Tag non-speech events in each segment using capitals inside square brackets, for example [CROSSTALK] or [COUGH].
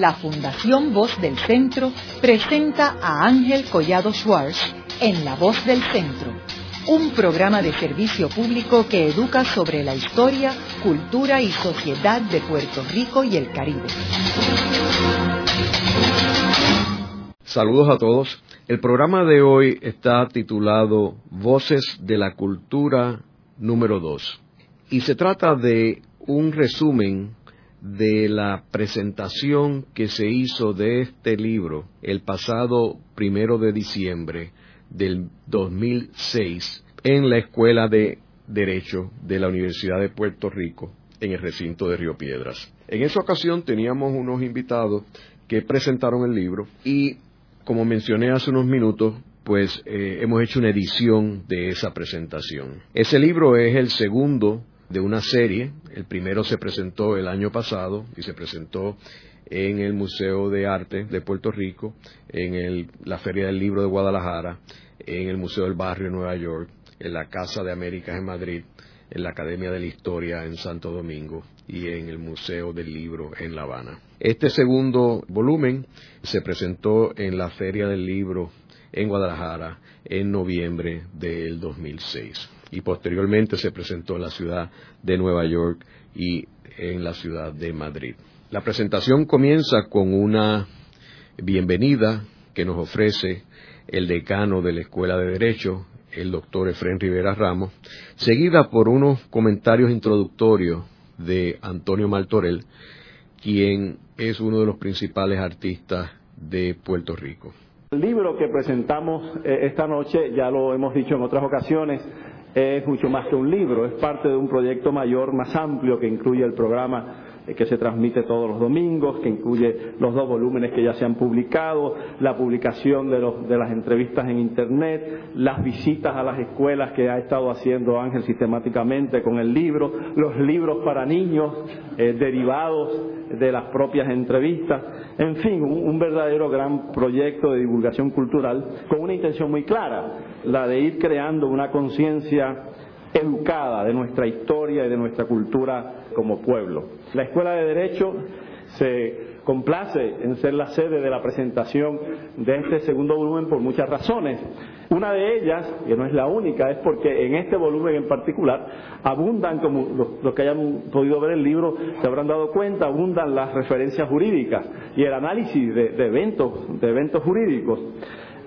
la Fundación Voz del Centro presenta a Ángel Collado Schwartz en La Voz del Centro, un programa de servicio público que educa sobre la historia, cultura y sociedad de Puerto Rico y el Caribe. Saludos a todos. El programa de hoy está titulado Voces de la Cultura número 2 y se trata de un resumen de la presentación que se hizo de este libro el pasado primero de diciembre del 2006 en la Escuela de Derecho de la Universidad de Puerto Rico en el recinto de Río Piedras. En esa ocasión teníamos unos invitados que presentaron el libro y, como mencioné hace unos minutos, pues eh, hemos hecho una edición de esa presentación. Ese libro es el segundo de una serie. El primero se presentó el año pasado y se presentó en el Museo de Arte de Puerto Rico, en la Feria del Libro de Guadalajara, en el Museo del Barrio de Nueva York, en la Casa de Américas en Madrid, en la Academia de la Historia en Santo Domingo y en el Museo del Libro en La Habana. Este segundo volumen se presentó en la Feria del Libro en Guadalajara en noviembre del 2006 y posteriormente se presentó en la ciudad de Nueva York y en la ciudad de Madrid. La presentación comienza con una bienvenida que nos ofrece el decano de la Escuela de Derecho, el doctor Efren Rivera Ramos, seguida por unos comentarios introductorios de Antonio Martorell, quien es uno de los principales artistas de Puerto Rico. El libro que presentamos eh, esta noche, ya lo hemos dicho en otras ocasiones, es mucho más que un libro, es parte de un proyecto mayor, más amplio, que incluye el programa que se transmite todos los domingos, que incluye los dos volúmenes que ya se han publicado, la publicación de, los, de las entrevistas en Internet, las visitas a las escuelas que ha estado haciendo Ángel sistemáticamente con el libro, los libros para niños eh, derivados de las propias entrevistas, en fin, un, un verdadero gran proyecto de divulgación cultural con una intención muy clara, la de ir creando una conciencia educada de nuestra historia y de nuestra cultura como pueblo. La Escuela de Derecho se complace en ser la sede de la presentación de este segundo volumen por muchas razones. Una de ellas, que no es la única, es porque en este volumen en particular abundan, como los, que hayan podido ver el libro se habrán dado cuenta, abundan las referencias jurídicas y el análisis de, de eventos, de eventos jurídicos.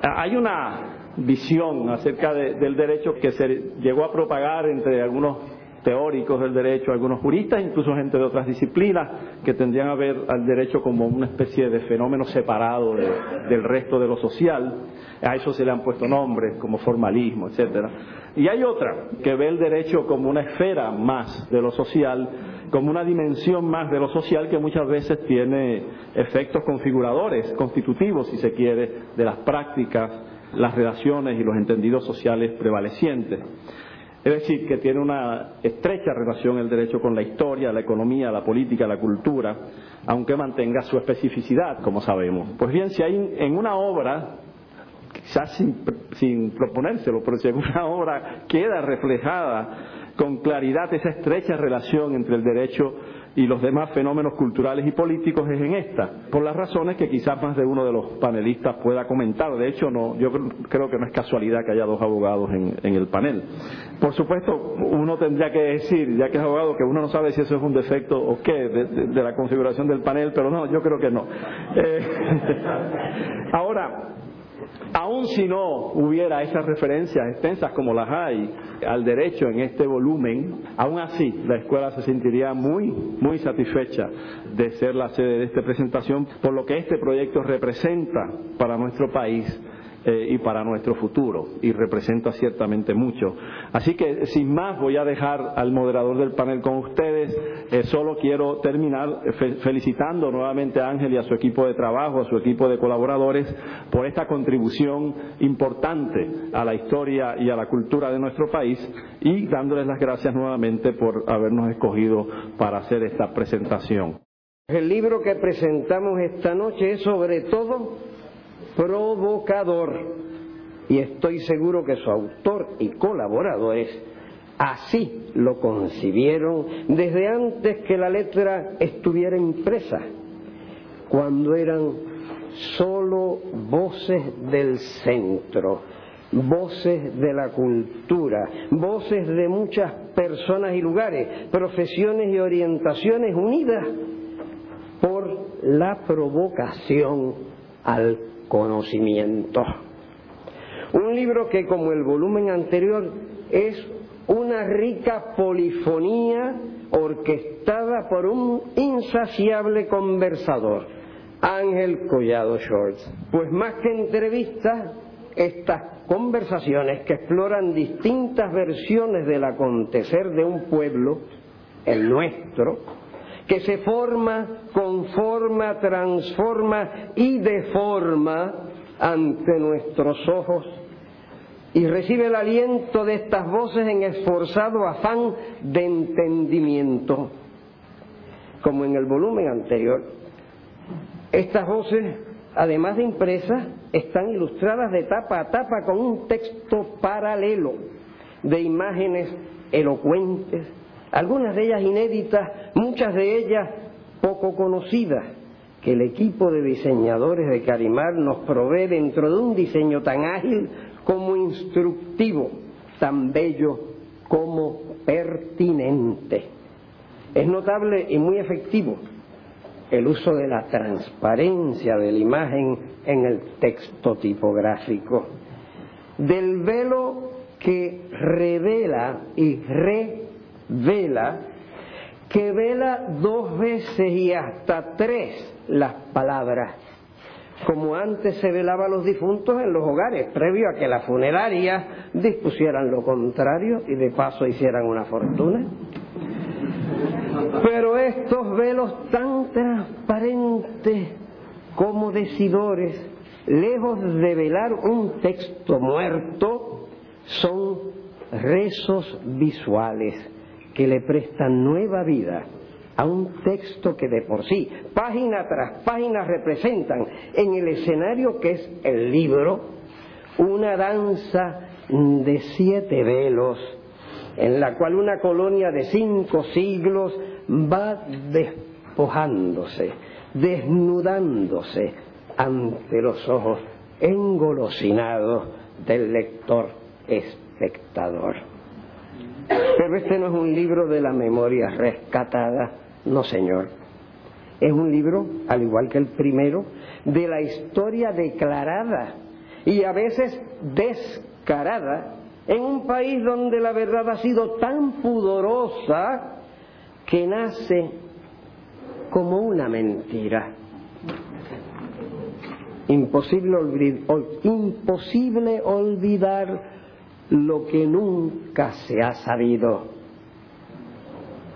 Hay una visión acerca del derecho que se llegó a propagar entre algunos teóricos del derecho, algunos juristas, incluso gente de otras disciplinas, que tendrían a ver al derecho como una especie de fenómeno separado del resto de lo social. A eso se le han puesto nombres como formalismo, etcétera. Y hay otra que ve el derecho como una esfera más de lo social, como una dimensión más de lo social que muchas veces tiene efectos configuradores, constitutivos, si se quiere, de las prácticas las relaciones y los entendidos sociales prevalecientes. Es decir, que tiene una estrecha relación el derecho con la historia, la economía, la política, la cultura, aunque mantenga su especificidad, como sabemos. Pues bien, si hay en una obra, quizás sin, proponérselo, pero si en una [LAUGHS] obra queda reflejada con claridad esa estrecha relación entre el derecho y los demás fenómenos culturales y políticos es en esta, por las razones que quizás más de uno de los panelistas pueda comentar. De hecho, no, yo creo que no es casualidad que haya dos abogados en, el panel. Por supuesto, uno tendría que decir, ya que es abogado, que uno no sabe si eso es un defecto o qué de, la configuración del panel, pero no, yo creo que no. Eh, [LAUGHS] ahora, Aun si no hubiera esas referencias extensas como las hay al derecho en este volumen, aún así la escuela se sentiría muy, muy satisfecha de ser la sede de esta presentación por lo que este proyecto representa para nuestro país eh, y para nuestro futuro y representa ciertamente mucho. Así que sin más voy a dejar al moderador del panel con ustedes. Eh, solo quiero terminar felicitando nuevamente a Ángel y a su equipo de trabajo, a su equipo de colaboradores por esta contribución importante a la historia y a la cultura de nuestro país y dándoles las gracias nuevamente por habernos escogido para hacer esta presentación. El libro que presentamos esta noche es sobre todo provocador. Y estoy seguro que su autor y colaboradores así lo concibieron desde antes que la letra estuviera impresa. cuando eran solo voces del centro, voces de la cultura, voces de muchas personas y lugares, profesiones y orientaciones unidas por la provocación al conocimiento. Un libro que, como el volumen anterior, es una rica polifonía orquestada por un insaciable conversador, Ángel Collado Shorts. Pues más que entrevistas, estas conversaciones que exploran distintas versiones del acontecer de un pueblo, el nuestro, que se forma, conforma, transforma y deforma ante nuestros ojos y recibe el aliento de estas voces en esforzado afán de entendimiento, como en el volumen anterior. Estas voces, además de impresas, están ilustradas de tapa a tapa con un texto paralelo de imágenes elocuentes, algunas de ellas inéditas, muchas de ellas poco conocidas, que el equipo de diseñadores de Carimar nos provee dentro de un diseño tan ágil como instructivo, tan bello como pertinente. Es notable y muy efectivo el uso de la transparencia de la imagen en el texto tipográfico, del velo que revela y revela, que vela dos veces y hasta tres las palabras como antes se velaba a los difuntos en los hogares, previo a que las funerarias dispusieran lo contrario y de paso hicieran una fortuna. Pero estos velos tan transparentes como decidores, lejos de velar un texto muerto, son rezos visuales que le prestan nueva vida a un texto que de por sí, página tras página, representan en el escenario que es el libro una danza de siete velos, en la cual una colonia de cinco siglos va despojándose, desnudándose ante los ojos engolosinados del lector espectador. Pero este no es un libro de la memoria rescatada, no, señor. Es un libro, al igual que el primero, de la historia declarada y a veces descarada en un país donde la verdad ha sido tan pudorosa que nace como una mentira. Imposible, imposible olvidar lo que nunca se ha sabido.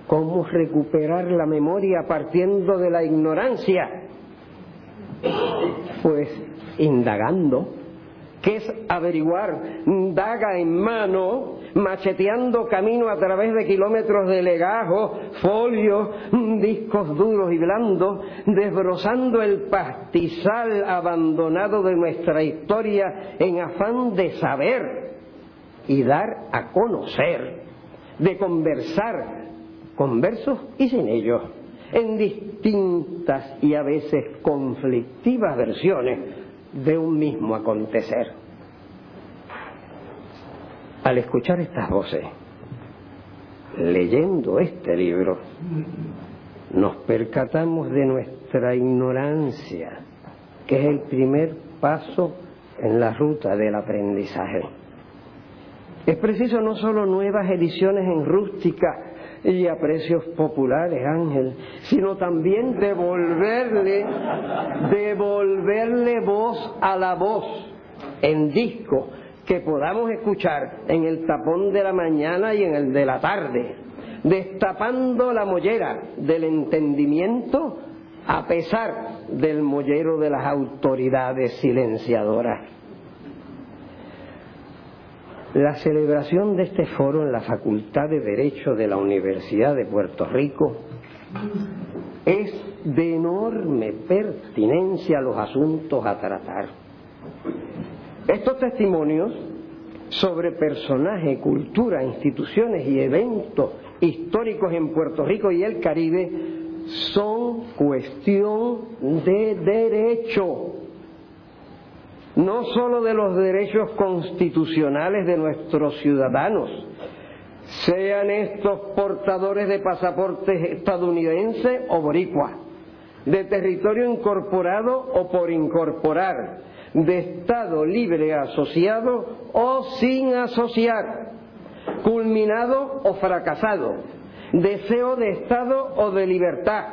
¿Cómo recuperar la memoria partiendo de la ignorancia? Pues indagando, que es averiguar, daga en mano, macheteando camino a través de kilómetros de legajo, folios, discos duros y blandos, desbrozando el pastizal abandonado de nuestra historia en afán de saber y dar a conocer, de conversar, con versos y sin ellos, en distintas y a veces conflictivas versiones de un mismo acontecer. Al escuchar estas voces, leyendo este libro, nos percatamos de nuestra ignorancia, que es el primer paso en la ruta del aprendizaje. Es preciso no solo nuevas ediciones en rústica y a precios populares, Ángel, sino también devolverle, devolverle voz a la voz en disco que podamos escuchar en el tapón de la mañana y en el de la tarde, destapando la mollera del entendimiento a pesar del mollero de las autoridades silenciadoras. La celebración de este foro en la Facultad de Derecho de la Universidad de Puerto Rico es de enorme pertinencia a los asuntos a tratar. Estos testimonios sobre personajes, cultura, instituciones y eventos históricos en Puerto Rico y el Caribe son cuestión de derecho, no sólo de los derechos constitucionales de nuestros ciudadanos, sean estos portadores de pasaportes estadounidense o boricua, de territorio incorporado o por incorporar, de Estado libre asociado o sin asociar, culminado o fracasado, deseo de Estado o de libertad.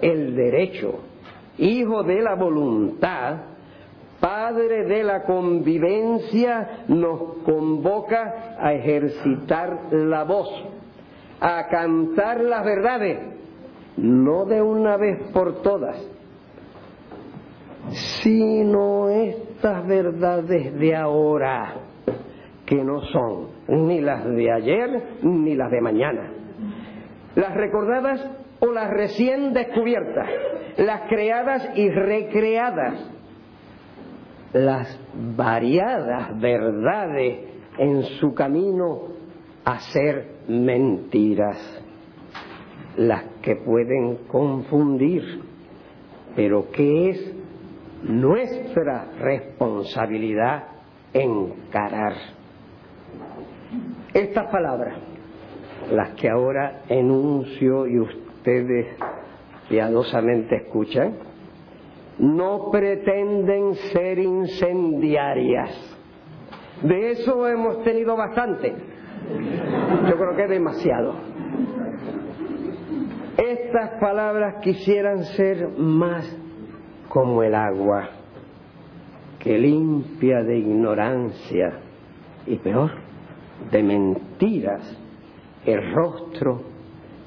El derecho, hijo de la voluntad, Padre de la convivencia, nos convoca a ejercitar la voz, a cantar las verdades, no de una vez por todas, sino estas verdades de ahora, que no son ni las de ayer ni las de mañana. Las recordadas o las recién descubiertas, las creadas y recreadas, las variadas verdades en su camino a ser mentiras, las que pueden confundir, pero que es nuestra responsabilidad encarar. Estas palabras, las que ahora enuncio y ustedes piadosamente escuchan, no pretenden ser incendiarias. De eso hemos tenido bastante. Yo creo que demasiado. Estas palabras quisieran ser más como el agua que limpia de ignorancia y peor, de mentiras el rostro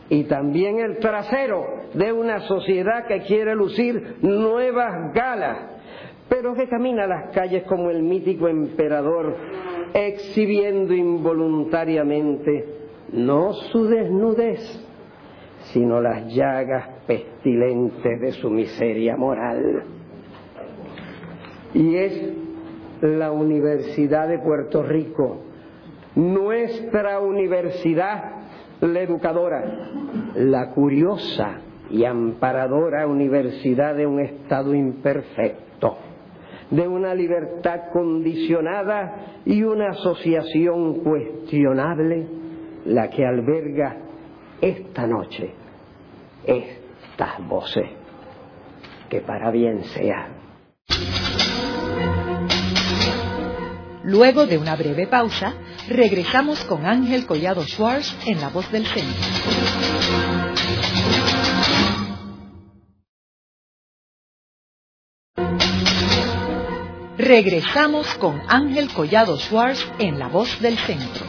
y también el trasero de una sociedad que quiere lucir nuevas galas, pero que camina las calles como el mítico emperador, exhibiendo involuntariamente no su desnudez, sino las llagas pestilentes de su miseria moral. Y es la Universidad de Puerto Rico, nuestra universidad, la educadora, la curiosa y amparadora universidad de un Estado imperfecto, de una libertad condicionada y una asociación cuestionable, la que alberga esta noche estas voces. Que para bien sea. Luego de una breve pausa, regresamos con Ángel Collado Schwartz en La Voz del Centro. Regresamos con Ángel Collado Schwartz en La Voz del Centro.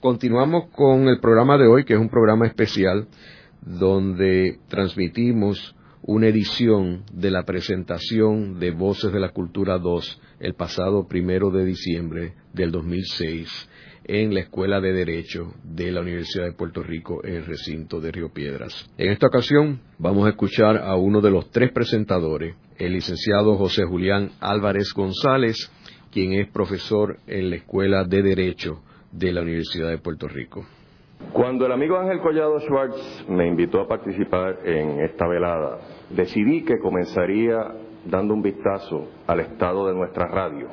Continuamos con el programa de hoy, que es un programa especial donde transmitimos una edición de la presentación de Voces de la Cultura 2 el pasado primero de diciembre del 2006 en la Escuela de Derecho de la Universidad de Puerto Rico en el recinto de Río Piedras. En esta ocasión vamos a escuchar a uno de los tres presentadores, el licenciado José Julián Álvarez González, quien es profesor en la Escuela de Derecho de la Universidad de Puerto Rico. Cuando el amigo Ángel Collado Schwartz me invitó a participar en esta velada, decidí que comenzaría dando un vistazo al estado de nuestra radio,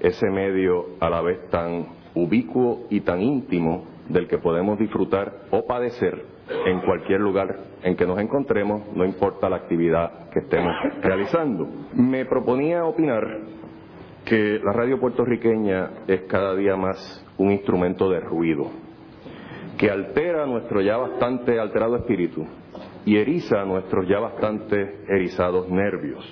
ese medio a la vez tan ubicuo y tan íntimo del que podemos disfrutar o padecer en cualquier lugar en que nos encontremos, no importa la actividad que estemos realizando. Me proponía opinar que la radio puertorriqueña es cada día más un instrumento de ruido, que altera nuestro ya bastante alterado espíritu y eriza nuestros ya bastante erizados nervios.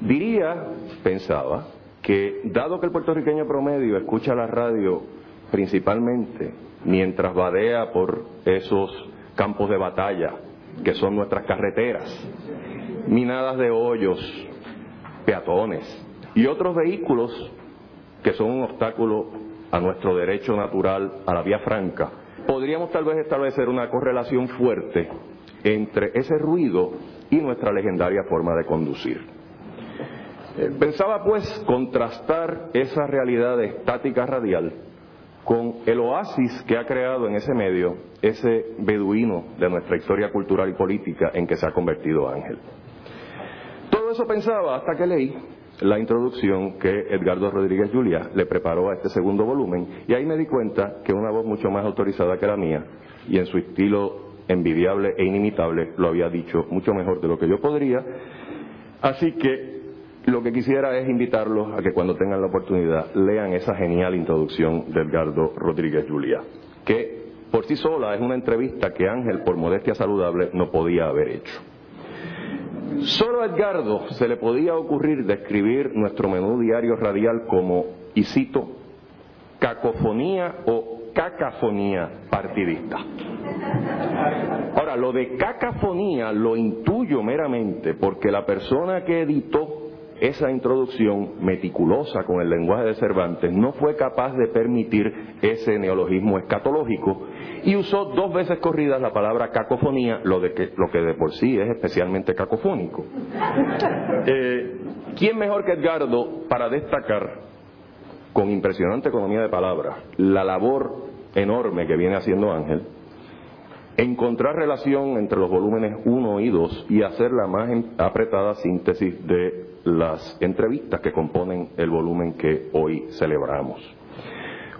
Diría, pensaba, que dado que el puertorriqueño promedio escucha la radio principalmente mientras vadea por esos campos de batalla que son nuestras carreteras, minadas de hoyos, peatones y otros vehículos que son un obstáculo a nuestro derecho natural a la vía franca, podríamos tal vez establecer una correlación fuerte entre ese ruido y nuestra legendaria forma de conducir. Eh, pensaba pues contrastar esa realidad estática radial con el oasis que ha creado en ese medio ese beduino de nuestra historia cultural y política en que se ha convertido Ángel. Todo eso pensaba hasta que leí la introducción que Edgardo Rodríguez Julia le preparó a este segundo volumen y ahí me di cuenta que una voz mucho más autorizada que la mía y en su estilo envidiable e inimitable lo había dicho mucho mejor de lo que yo podría. Así que lo que quisiera es invitarlos a que cuando tengan la oportunidad lean esa genial introducción de Edgardo Rodríguez Julia, que por sí sola es una entrevista que Ángel, por modestia saludable, no podía haber hecho. Solo a Edgardo se le podía ocurrir describir nuestro menú diario radial como, y cito, cacofonía o cacafonía partidista. Ahora, lo de cacafonía lo intuyo meramente porque la persona que editó esa introducción meticulosa con el lenguaje de Cervantes no fue capaz de permitir ese neologismo escatológico y usó dos veces corridas la palabra cacofonía, lo, de que, lo que de por sí es especialmente cacofónico. [LAUGHS] Eh, ¿Quién mejor que Edgardo para destacar con impresionante economía de palabras la labor enorme que viene haciendo Ángel? encontrar relación entre los volúmenes 1 y 2 y hacer la más apretada síntesis de las entrevistas que componen el volumen que hoy celebramos.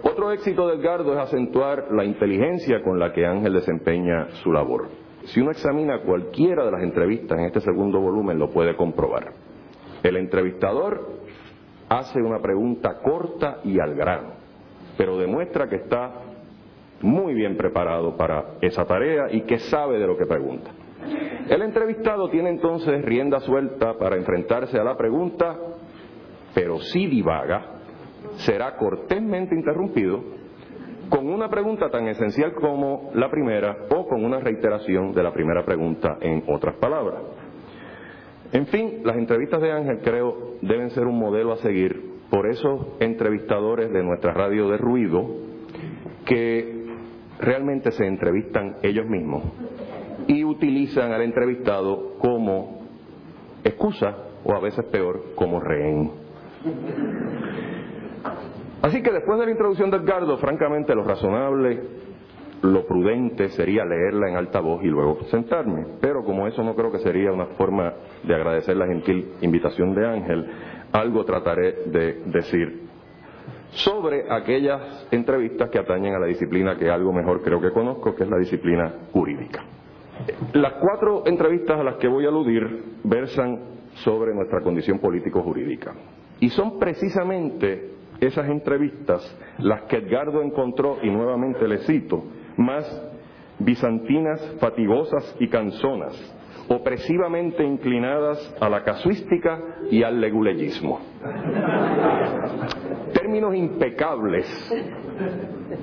Otro éxito de Edgardo es acentuar la inteligencia con la que Ángel desempeña su labor. Si uno examina cualquiera de las entrevistas en este segundo volumen lo puede comprobar. El entrevistador hace una pregunta corta y al grano, pero demuestra que está muy bien preparado para esa tarea y que sabe de lo que pregunta. El entrevistado tiene entonces rienda suelta para enfrentarse a la pregunta, pero si divaga, será cortésmente interrumpido con una pregunta tan esencial como la primera o con una reiteración de la primera pregunta en otras palabras. En fin, las entrevistas de Ángel creo deben ser un modelo a seguir por esos entrevistadores de nuestra radio de ruido que realmente se entrevistan ellos mismos y utilizan al entrevistado como excusa o a veces peor, como rehén. Así que después de la introducción de Edgardo, francamente lo razonable, lo prudente sería leerla en alta voz y luego sentarme. Pero como eso no creo que sería una forma de agradecer la gentil invitación de Ángel, algo trataré de decir sobre aquellas entrevistas que atañen a la disciplina que algo mejor creo que conozco, que es la disciplina jurídica. Las cuatro entrevistas a las que voy a aludir versan sobre nuestra condición político-jurídica. Y son precisamente esas entrevistas las que Edgardo encontró, y nuevamente le cito, más bizantinas, fatigosas y canzonas, opresivamente inclinadas a la casuística y al leguleyismo. Términos impecables,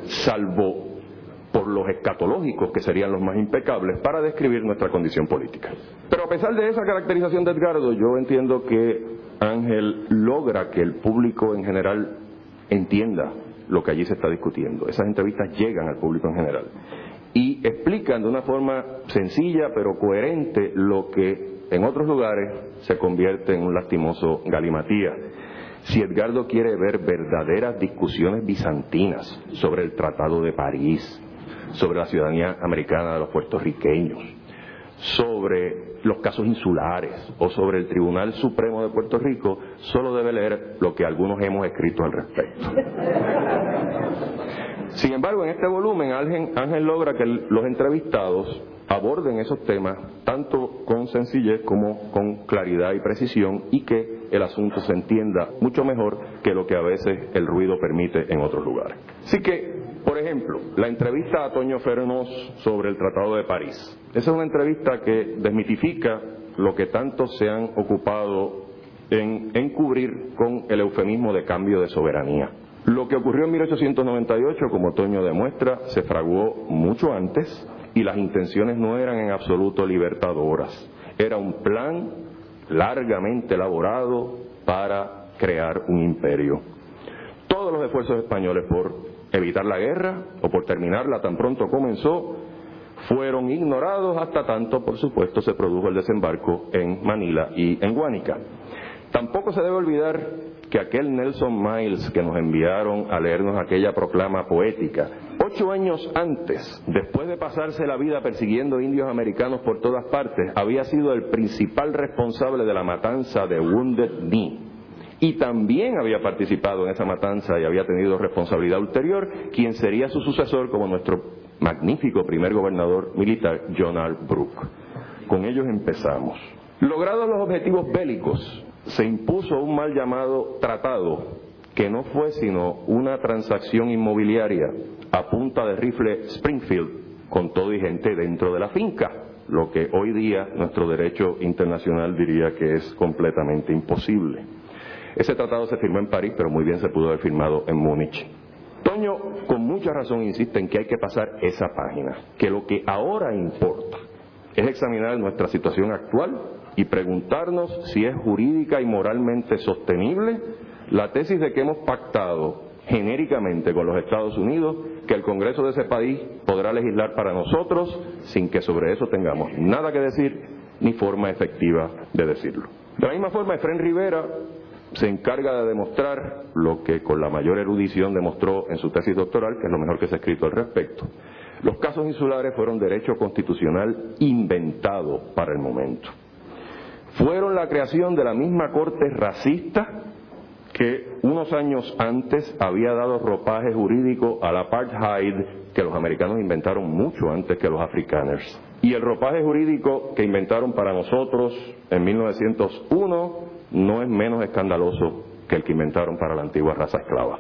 salvo por los escatológicos, que serían los más impecables, para describir nuestra condición política. Pero a pesar de esa caracterización de Edgardo, yo entiendo que Ángel logra que el público en general entienda lo que allí se está discutiendo. Esas entrevistas llegan al público en general y explican de una forma sencilla pero coherente lo que en otros lugares se convierte en un lastimoso galimatía. Si Edgardo quiere ver verdaderas discusiones bizantinas sobre el Tratado de París, sobre la ciudadanía americana de los puertorriqueños, sobre los casos insulares o sobre el Tribunal Supremo de Puerto Rico, solo debe leer lo que algunos hemos escrito al respecto. Sin embargo, en este volumen Ángel, logra que los entrevistados aborden esos temas tanto con sencillez como con claridad y precisión y que el asunto se entienda mucho mejor que lo que a veces el ruido permite en otros lugares. Así que por ejemplo, la entrevista a Toño Fernos sobre el Tratado de París. Esa es una entrevista que desmitifica lo que tanto se han ocupado en encubrir con el eufemismo de cambio de soberanía. Lo que ocurrió en 1898, como Toño demuestra, se fraguó mucho antes y las intenciones no eran en absoluto libertadoras. Era un plan largamente elaborado para crear un imperio. Todos los esfuerzos españoles por evitar la guerra o por terminarla tan pronto comenzó, fueron ignorados hasta tanto, por supuesto, se produjo el desembarco en Manila y en Guánica. Tampoco se debe olvidar que aquel Nelson Miles que nos enviaron a leernos aquella proclama poética, ocho años antes, después de pasarse la vida persiguiendo indios americanos por todas partes, había sido el principal responsable de la matanza de Wounded Knee. Y también había participado en esa matanza y había tenido responsabilidad ulterior, quien sería su sucesor como nuestro magnífico primer gobernador militar, John R. Brooke. Con ellos empezamos. Logrados los objetivos bélicos, se impuso un mal llamado tratado, que no fue sino una transacción inmobiliaria a punta de rifle Springfield con todo y gente dentro de la finca, lo que hoy día nuestro derecho internacional diría que es completamente imposible. Ese tratado se firmó en París, pero muy bien se pudo haber firmado en Múnich. Toño, con mucha razón, insiste en que hay que pasar esa página, que lo que ahora importa es examinar nuestra situación actual y preguntarnos si es jurídica y moralmente sostenible la tesis de que hemos pactado genéricamente con los Estados Unidos que el Congreso de ese país podrá legislar para nosotros sin que sobre eso tengamos nada que decir ni forma efectiva de decirlo. De la misma forma, Efren Rivera se encarga de demostrar lo que con la mayor erudición demostró en su tesis doctoral, que es lo mejor que se ha escrito al respecto. Los casos insulares fueron derecho constitucional inventado para el momento fueron la creación de la misma corte racista que unos años antes había dado ropaje jurídico al apartheid que los americanos inventaron mucho antes que los afrikaners. Y el ropaje jurídico que inventaron para nosotros en 1901 no es menos escandaloso que el que inventaron para la antigua raza esclava.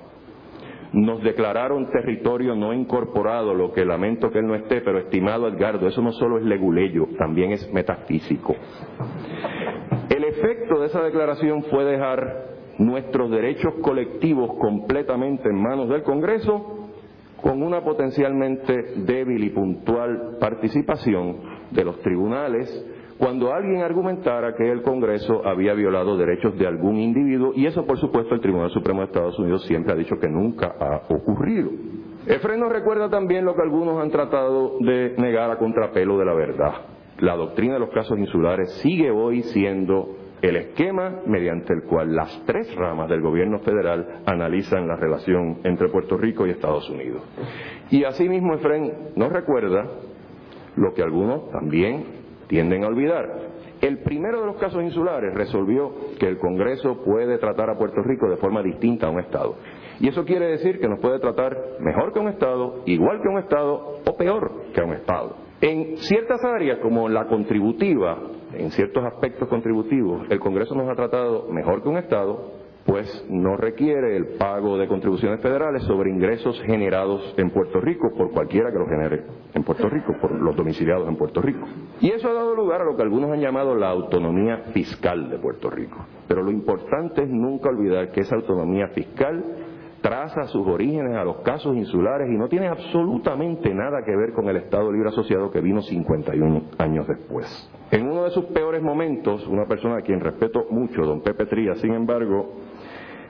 Nos declararon territorio no incorporado, lo que lamento que él no esté, pero estimado Edgardo, eso no solo es leguleyo, también es metafísico. El efecto de esa declaración fue dejar nuestros derechos colectivos completamente en manos del Congreso con una potencialmente débil y puntual participación de los tribunales cuando alguien argumentara que el Congreso había violado derechos de algún individuo y eso por supuesto el Tribunal Supremo de Estados Unidos siempre ha dicho que nunca ha ocurrido. Efren nos recuerda también lo que algunos han tratado de negar a contrapelo de la verdad la doctrina de los casos insulares sigue hoy siendo el esquema mediante el cual las tres ramas del gobierno federal analizan la relación entre Puerto Rico y Estados Unidos. Y asimismo, Efren nos recuerda lo que algunos también tienden a olvidar. El primero de los casos insulares resolvió que el Congreso puede tratar a Puerto Rico de forma distinta a un Estado. Y eso quiere decir que nos puede tratar mejor que un Estado, igual que un Estado o peor que un Estado. En ciertas áreas, como la contributiva, en ciertos aspectos contributivos, el Congreso nos ha tratado mejor que un Estado, pues no requiere el pago de contribuciones federales sobre ingresos generados en Puerto Rico por cualquiera que los genere en Puerto Rico, por los domiciliados en Puerto Rico. Y eso ha dado lugar a lo que algunos han llamado la autonomía fiscal de Puerto Rico. Pero lo importante es nunca olvidar que esa autonomía fiscal traza sus orígenes a los casos insulares y no tiene absolutamente nada que ver con el Estado Libre Asociado que vino 51 años después. En uno de sus peores momentos, una persona a quien respeto mucho, don Pepe Trías, sin embargo,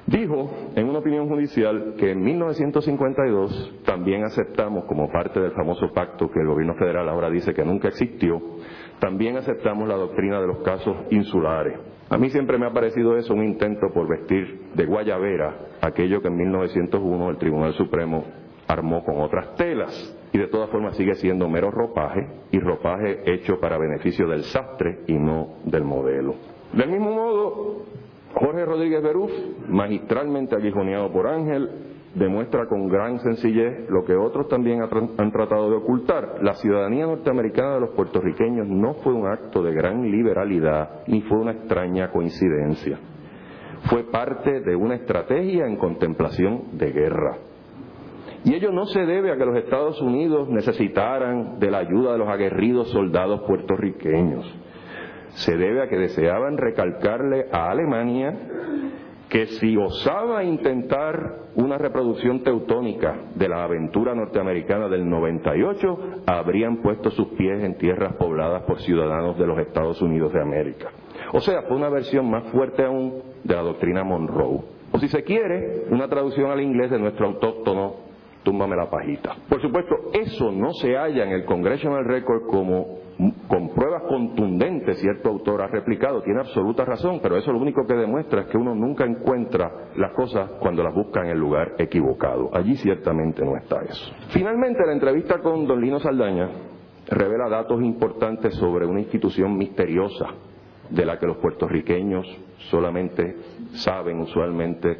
dijo en una opinión judicial que en 1952 también aceptamos, como parte del famoso pacto que el gobierno federal ahora dice que nunca existió, también aceptamos la doctrina de los casos insulares. A mí siempre me ha parecido eso un intento por vestir de guayabera aquello que en 1901 el Tribunal Supremo armó con otras telas y de todas formas sigue siendo mero ropaje y ropaje hecho para beneficio del sastre y no del modelo. Del mismo modo, Jorge Rodríguez Beruf, magistralmente aguijoneado por Ángel, demuestra con gran sencillez lo que otros también han tratado de ocultar. La ciudadanía norteamericana de los puertorriqueños no fue un acto de gran liberalidad ni fue una extraña coincidencia. Fue parte de una estrategia en contemplación de guerra. Y ello no se debe a que los Estados Unidos necesitaran de la ayuda de los aguerridos soldados puertorriqueños. Se debe a que deseaban recalcarle a Alemania que si osaba intentar una reproducción teutónica de la aventura norteamericana del 98, habrían puesto sus pies en tierras pobladas por ciudadanos de los Estados Unidos de América. O sea, fue una versión más fuerte aún de la doctrina Monroe. O si se quiere, una traducción al inglés de nuestro autóctono túmbame la pajita. Por supuesto, eso no se halla en el Congressional Record como con pruebas contundentes, cierto autor ha replicado, tiene absoluta razón, pero eso lo único que demuestra es que uno nunca encuentra las cosas cuando las busca en el lugar equivocado. Allí ciertamente no está eso. Finalmente, la entrevista con don Lino Saldaña revela datos importantes sobre una institución misteriosa de la que los puertorriqueños solamente saben usualmente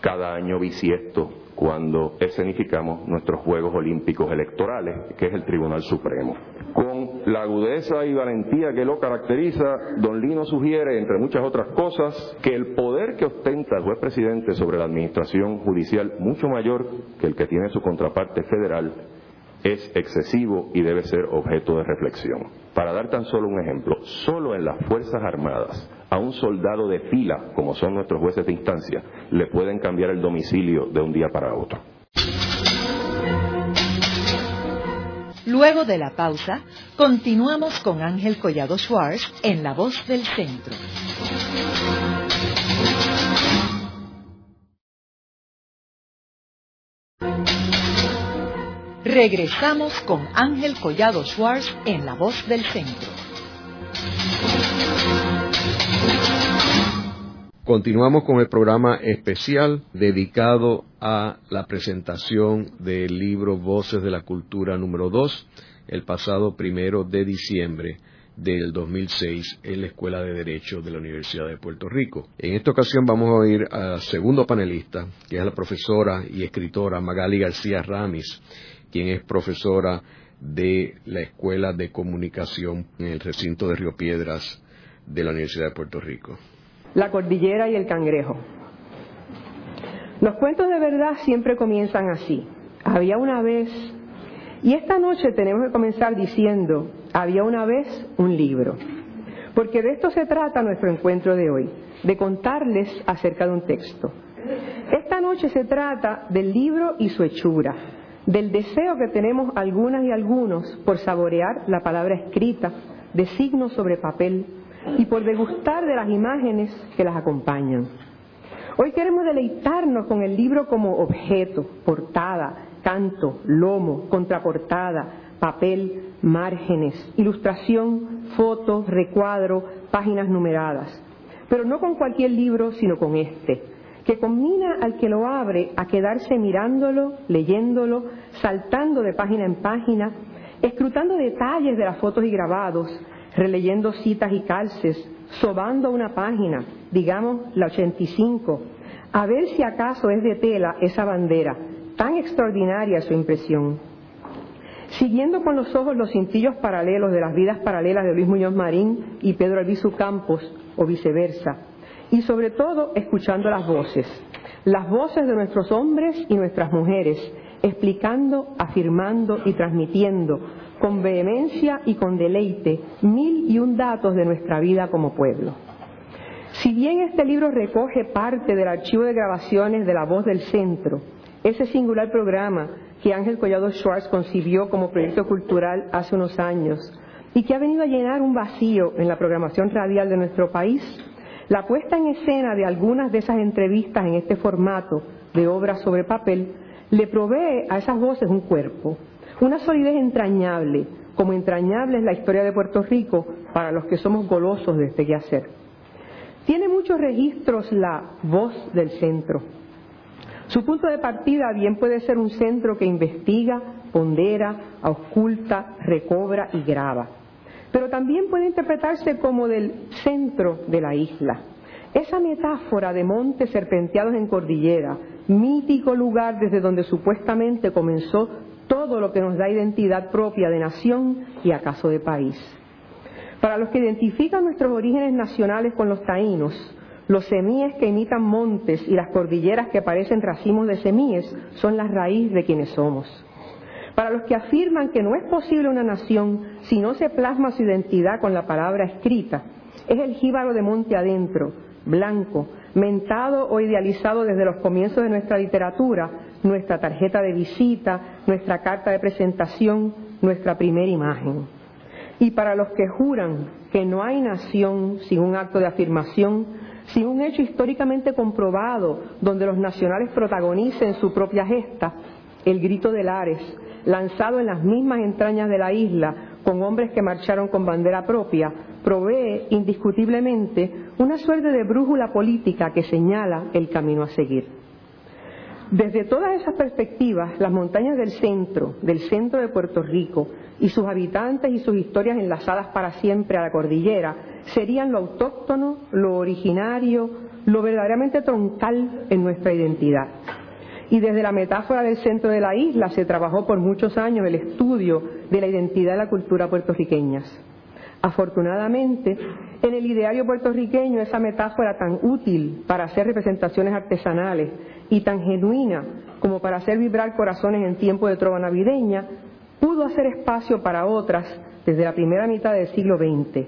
cada año bisiesto cuando escenificamos nuestros Juegos Olímpicos Electorales, que es el Tribunal Supremo. Con la agudeza y valentía que lo caracteriza, don Lino sugiere, entre muchas otras cosas, que el poder que ostenta el juez presidente sobre la administración judicial, mucho mayor que el que tiene su contraparte federal, es excesivo y debe ser objeto de reflexión. Para dar tan solo un ejemplo, solo en las Fuerzas Armadas a un soldado de fila, como son nuestros jueces de instancia, le pueden cambiar el domicilio de un día para otro. Luego de la pausa, continuamos con Ángel Collado Schwartz en La Voz del Centro. Regresamos con Ángel Collado Schwartz en La Voz del Centro. Continuamos con el programa especial dedicado a la presentación del libro Voces de la Cultura número 2, el pasado primero de diciembre del 2006 en la Escuela de Derecho de la Universidad de Puerto Rico. En esta ocasión vamos a oír al segundo panelista, que es la profesora y escritora Magali García Ramis, quien es profesora de la Escuela de Comunicación en el recinto de Río Piedras de la Universidad de Puerto Rico la cordillera y el cangrejo. Los cuentos de verdad siempre comienzan así. Había una vez, y esta noche tenemos que comenzar diciendo, había una vez un libro. Porque de esto se trata nuestro encuentro de hoy, de contarles acerca de un texto. Esta noche se trata del libro y su hechura, del deseo que tenemos algunas y algunos por saborear la palabra escrita, de signos sobre papel, y por degustar de las imágenes que las acompañan. Hoy queremos deleitarnos con el libro como objeto, portada, canto, lomo, contraportada, papel, márgenes, ilustración, foto, recuadro, páginas numeradas. Pero no con cualquier libro, sino con este, que combina al que lo abre a quedarse mirándolo, leyéndolo, saltando de página en página, escrutando detalles de las fotos y grabados, releyendo citas y calces, sobando una página, digamos la 85, a ver si acaso es de tela esa bandera, tan extraordinaria su impresión. Siguiendo con los ojos los cintillos paralelos de las vidas paralelas de Luis Muñoz Marín y Pedro Albizu Campos, o viceversa, y sobre todo escuchando las voces, las voces de nuestros hombres y nuestras mujeres, explicando, afirmando y transmitiendo con vehemencia y con deleite mil y un datos de nuestra vida como pueblo. Si bien este libro recoge parte del archivo de grabaciones de La Voz del Centro, ese singular programa que Ángel Collado Schwartz concibió como proyecto cultural hace unos años y que ha venido a llenar un vacío en la programación radial de nuestro país, la puesta en escena de algunas de esas entrevistas en este formato de obras sobre papel le provee a esas voces un cuerpo, una solidez entrañable, como entrañable es la historia de Puerto Rico para los que somos golosos de este quehacer. Tiene muchos registros la voz del centro. Su punto de partida bien puede ser un centro que investiga, pondera, oculta, recobra y graba. Pero también puede interpretarse como del centro de la isla. Esa metáfora de montes serpenteados en cordillera, mítico lugar desde donde supuestamente comenzó todo lo que nos da identidad propia de nación y acaso de país. Para los que identifican nuestros orígenes nacionales con los taínos, los semíes que imitan montes y las cordilleras que parecen racimos de semíes son la raíz de quienes somos. Para los que afirman que no es posible una nación si no se plasma su identidad con la palabra escrita, es el jíbaro de monte adentro, blanco, mentado o idealizado desde los comienzos de nuestra literatura, nuestra tarjeta de visita, nuestra carta de presentación, nuestra primera imagen. Y para los que juran que no hay nación sin un acto de afirmación, sin un hecho históricamente comprobado donde los nacionales protagonicen su propia gesta, el grito de Lares, lanzado en las mismas entrañas de la isla con hombres que marcharon con bandera propia, provee indiscutiblemente una suerte de brújula política que señala el camino a seguir. Desde todas esas perspectivas, las montañas del centro, del centro de Puerto Rico, y sus habitantes y sus historias enlazadas para siempre a la cordillera, serían lo autóctono, lo originario, lo verdaderamente troncal en nuestra identidad. Y desde la metáfora del centro de la isla se trabajó por muchos años el estudio de la identidad de la cultura puertorriqueñas. Afortunadamente, en el ideario puertorriqueño esa metáfora tan útil para hacer representaciones artesanales y tan genuina como para hacer vibrar corazones en tiempo de trova navideña, pudo hacer espacio para otras desde la primera mitad del siglo XX,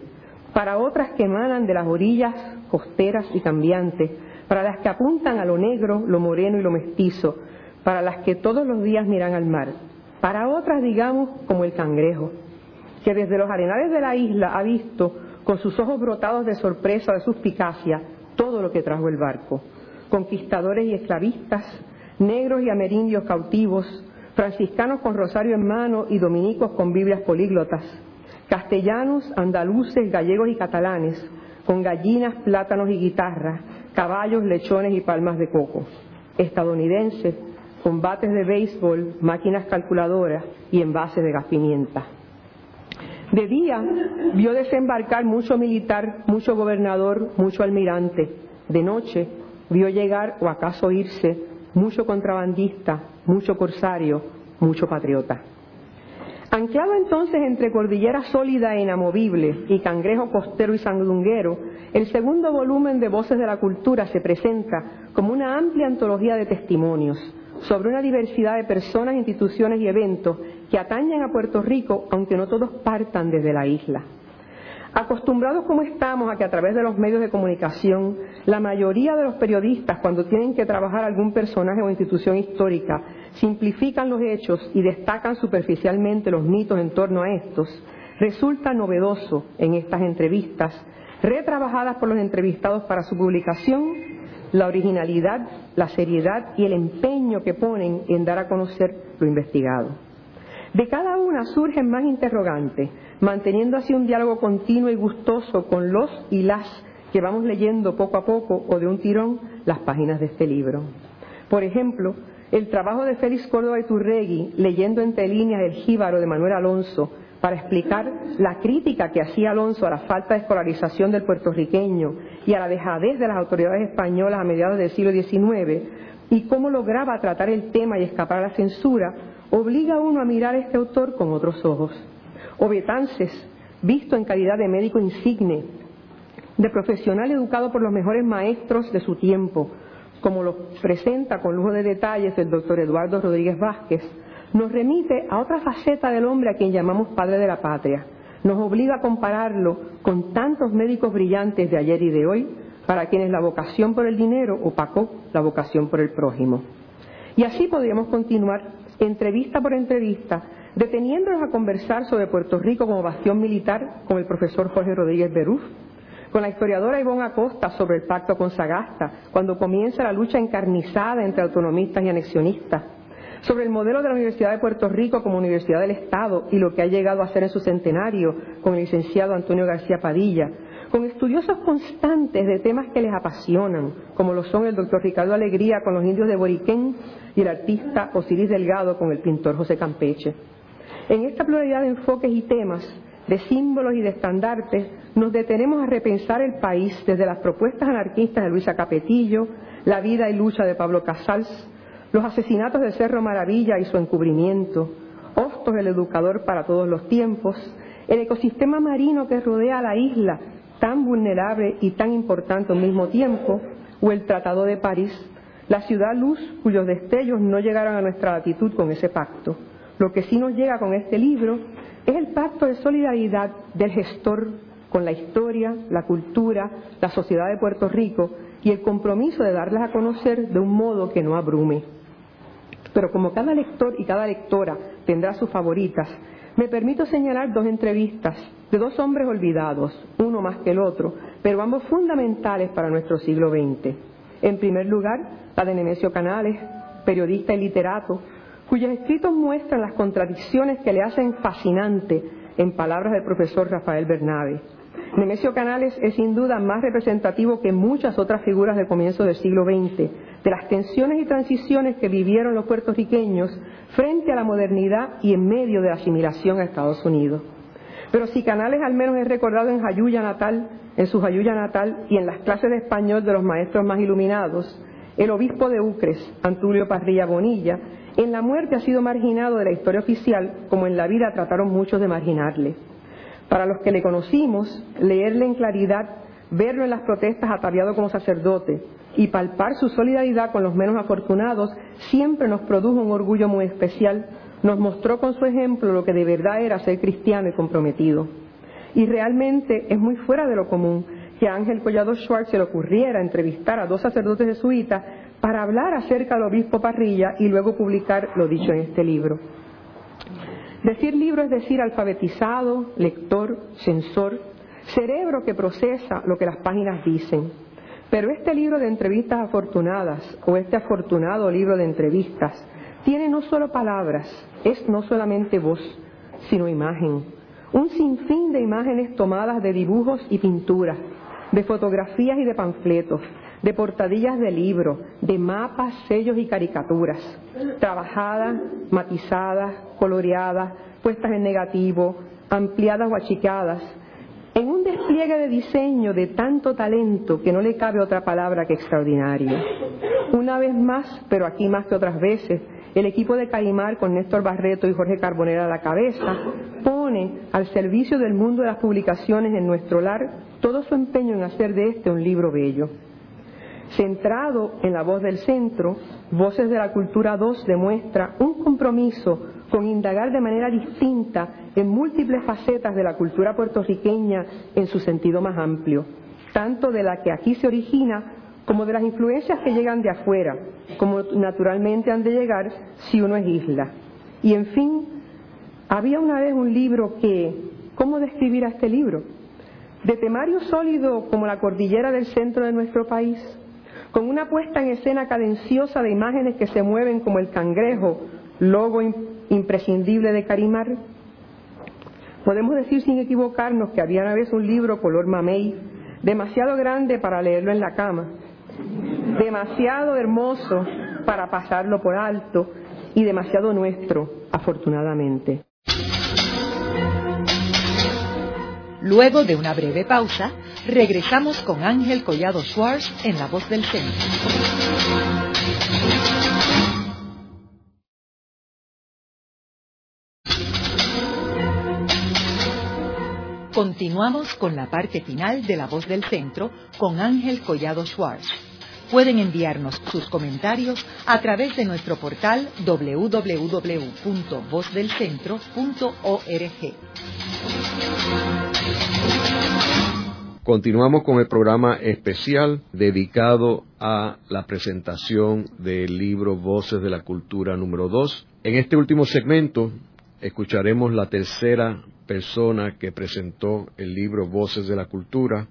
para otras que emanan de las orillas costeras y cambiantes, para las que apuntan a lo negro, lo moreno y lo mestizo, para las que todos los días miran al mar, para otras, digamos, como el cangrejo, que desde los arenales de la isla ha visto, con sus ojos brotados de sorpresa, de suspicacia, todo lo que trajo el barco. Conquistadores y esclavistas, negros y amerindios cautivos, franciscanos con rosario en mano y dominicos con Biblias políglotas, castellanos, andaluces, gallegos y catalanes, con gallinas, plátanos y guitarras, caballos, lechones y palmas de coco, estadounidenses, combates de béisbol, máquinas calculadoras y envases de gas pimienta. De día vio desembarcar mucho militar, mucho gobernador, mucho almirante. De noche vio llegar o acaso irse mucho contrabandista, mucho corsario, mucho patriota. Anclado entonces entre cordillera sólida e inamovible y cangrejo costero y sandunguero, el segundo volumen de Voces de la Cultura se presenta como una amplia antología de testimonios sobre una diversidad de personas, instituciones y eventos que atañen a Puerto Rico, aunque no todos partan desde la isla. Acostumbrados como estamos a que a través de los medios de comunicación, la mayoría de los periodistas, cuando tienen que trabajar algún personaje o institución histórica, simplifican los hechos y destacan superficialmente los mitos en torno a estos, resulta novedoso en estas entrevistas, retrabajadas por los entrevistados para su publicación, la originalidad, la seriedad y el empeño que ponen en dar a conocer lo investigado. De cada una surgen más interrogantes, manteniendo así un diálogo continuo y gustoso con los y las que vamos leyendo poco a poco o de un tirón las páginas de este libro. Por ejemplo, el trabajo de Félix Córdoba Iturregui, leyendo entre líneas el jíbaro de Manuel Alonso, para explicar la crítica que hacía Alonso a la falta de escolarización del puertorriqueño y a la dejadez de las autoridades españolas a mediados del siglo XIX, y cómo lograba tratar el tema y escapar a la censura, obliga a uno a mirar a este autor con otros ojos. O Betances, visto en calidad de médico insigne, de profesional educado por los mejores maestros de su tiempo, como lo presenta con lujo de detalles el doctor Eduardo Rodríguez Vázquez, nos remite a otra faceta del hombre a quien llamamos padre de la patria. Nos obliga a compararlo con tantos médicos brillantes de ayer y de hoy, para quienes la vocación por el dinero opacó la vocación por el prójimo. Y así podríamos continuar, entrevista por entrevista, deteniéndonos a conversar sobre Puerto Rico como bastión militar con el profesor Jorge Rodríguez Beruf, con la historiadora Ivonne Acosta sobre el pacto con Sagasta, cuando comienza la lucha encarnizada entre autonomistas y anexionistas, sobre el modelo de la Universidad de Puerto Rico como Universidad del Estado y lo que ha llegado a ser en su centenario con el licenciado Antonio García Padilla, con estudiosos constantes de temas que les apasionan, como lo son el doctor Ricardo Alegría con los indios de Boriquén y el artista Osiris Delgado con el pintor José Campeche. En esta pluralidad de enfoques y temas, de símbolos y de estandartes, nos detenemos a repensar el país desde las propuestas anarquistas de Luisa Capetillo, la vida y lucha de Pablo Casals, los asesinatos de Cerro Maravilla y su encubrimiento, Hostos el educador para todos los tiempos, el ecosistema marino que rodea a la isla, tan vulnerable y tan importante al mismo tiempo, o el Tratado de París, la ciudad luz cuyos destellos no llegaron a nuestra latitud con ese pacto. Lo que sí nos llega con este libro es el pacto de solidaridad del gestor con la historia, la cultura, la sociedad de Puerto Rico y el compromiso de darlas a conocer de un modo que no abrume. Pero como cada lector y cada lectora tendrá sus favoritas, me permito señalar dos entrevistas de dos hombres olvidados, uno más que el otro, pero ambos fundamentales para nuestro siglo XX. En primer lugar, la de Nemesio Canales, periodista y literato, cuyos escritos muestran las contradicciones que le hacen fascinante, en palabras del profesor Rafael Bernabe. Nemesio Canales es sin duda más representativo que muchas otras figuras del comienzo del siglo XX, de las tensiones y transiciones que vivieron los puertorriqueños frente a la modernidad y en medio de la asimilación a Estados Unidos. Pero si Canales al menos es recordado en Jayuya natal, en su Jayuya natal y en las clases de español de los maestros más iluminados, el obispo de Ucres, Antulio Parrilla Bonilla, en la muerte ha sido marginado de la historia oficial, como en la vida trataron muchos de marginarle. Para los que le conocimos, leerle en claridad, verlo en las protestas ataviado como sacerdote y palpar su solidaridad con los menos afortunados siempre nos produjo un orgullo muy especial, nos mostró con su ejemplo lo que de verdad era ser cristiano y comprometido. Y realmente es muy fuera de lo común que a Ángel Collado Schwartz se le ocurriera entrevistar a dos sacerdotes jesuitas para hablar acerca del obispo Parrilla y luego publicar lo dicho en este libro. Decir libro es decir alfabetizado, lector, sensor, cerebro que procesa lo que las páginas dicen. Pero este libro de entrevistas afortunadas o este afortunado libro de entrevistas tiene no solo palabras, es no solamente voz, sino imagen. Un sinfín de imágenes tomadas de dibujos y pinturas, de fotografías y de panfletos, de portadillas de libros, de mapas, sellos y caricaturas, trabajadas, matizadas, coloreadas, puestas en negativo, ampliadas o achicadas, en un despliegue de diseño de tanto talento que no le cabe otra palabra que extraordinario. Una vez más, pero aquí más que otras veces, el equipo de Caimar con Néstor Barreto y Jorge Carbonera a la cabeza pone al servicio del mundo de las publicaciones en nuestro lar todo su empeño en hacer de este un libro bello. Centrado en la voz del centro, Voces de la Cultura 2 demuestra un compromiso con indagar de manera distinta en múltiples facetas de la cultura puertorriqueña en su sentido más amplio, tanto de la que aquí se origina como de las influencias que llegan de afuera, como naturalmente han de llegar si uno es isla. Y en fin, había una vez un libro que, ¿cómo describir a este libro? De temario sólido como la cordillera del centro de nuestro país, con una puesta en escena cadenciosa de imágenes que se mueven como el cangrejo, logo imprescindible de Carimar. Podemos decir sin equivocarnos que había una vez un libro color mamey, demasiado grande para leerlo en la cama, demasiado hermoso para pasarlo por alto y demasiado nuestro, afortunadamente. Luego de una breve pausa, regresamos con Ángel Collado Schwartz en La Voz del Centro. Continuamos con la parte final de La Voz del Centro con Ángel Collado Schwartz. Pueden enviarnos sus comentarios a través de nuestro portal www.vozdelcentro.org. Continuamos con el programa especial dedicado a la presentación del libro Voces de la Cultura número 2. En este último segmento escucharemos la tercera persona que presentó el libro Voces de la Cultura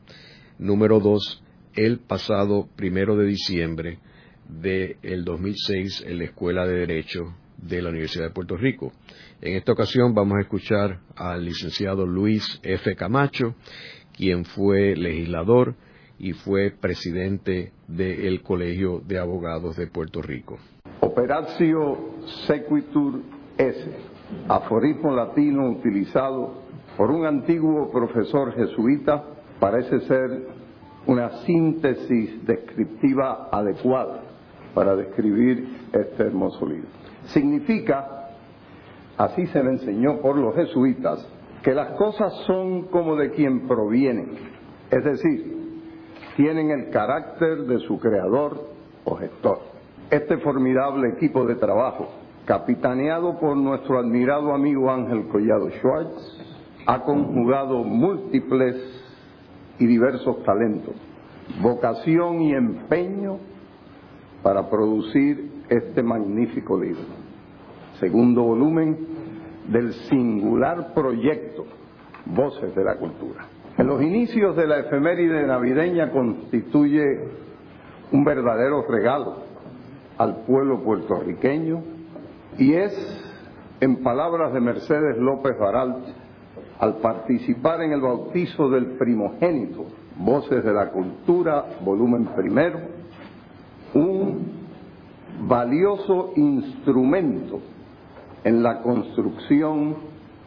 número 2 el pasado primero de diciembre del 2006 en la Escuela de Derecho de la Universidad de Puerto Rico. En esta ocasión vamos a escuchar al licenciado Luis F. Camacho, quien fue legislador y fue presidente del Colegio de Abogados de Puerto Rico. Operatio sequitur esse, aforismo latino utilizado por un antiguo profesor jesuita, parece ser una síntesis descriptiva adecuada para describir este hermoso libro. Significa, así se le enseñó por los jesuitas, que las cosas son como de quien provienen, es decir, tienen el carácter de su creador o gestor. Este formidable equipo de trabajo, capitaneado por nuestro admirado amigo Ángel Collado Schwartz, ha conjugado múltiples y diversos talentos, vocación y empeño para producir este magnífico libro. Segundo volumen del singular proyecto Voces de la Cultura. En los inicios de la efeméride navideña constituye un verdadero regalo al pueblo puertorriqueño Y es, en palabras de Mercedes López Baralt, al participar en el bautizo del primogénito, Voces de la Cultura, volumen primero, un valioso instrumento en la construcción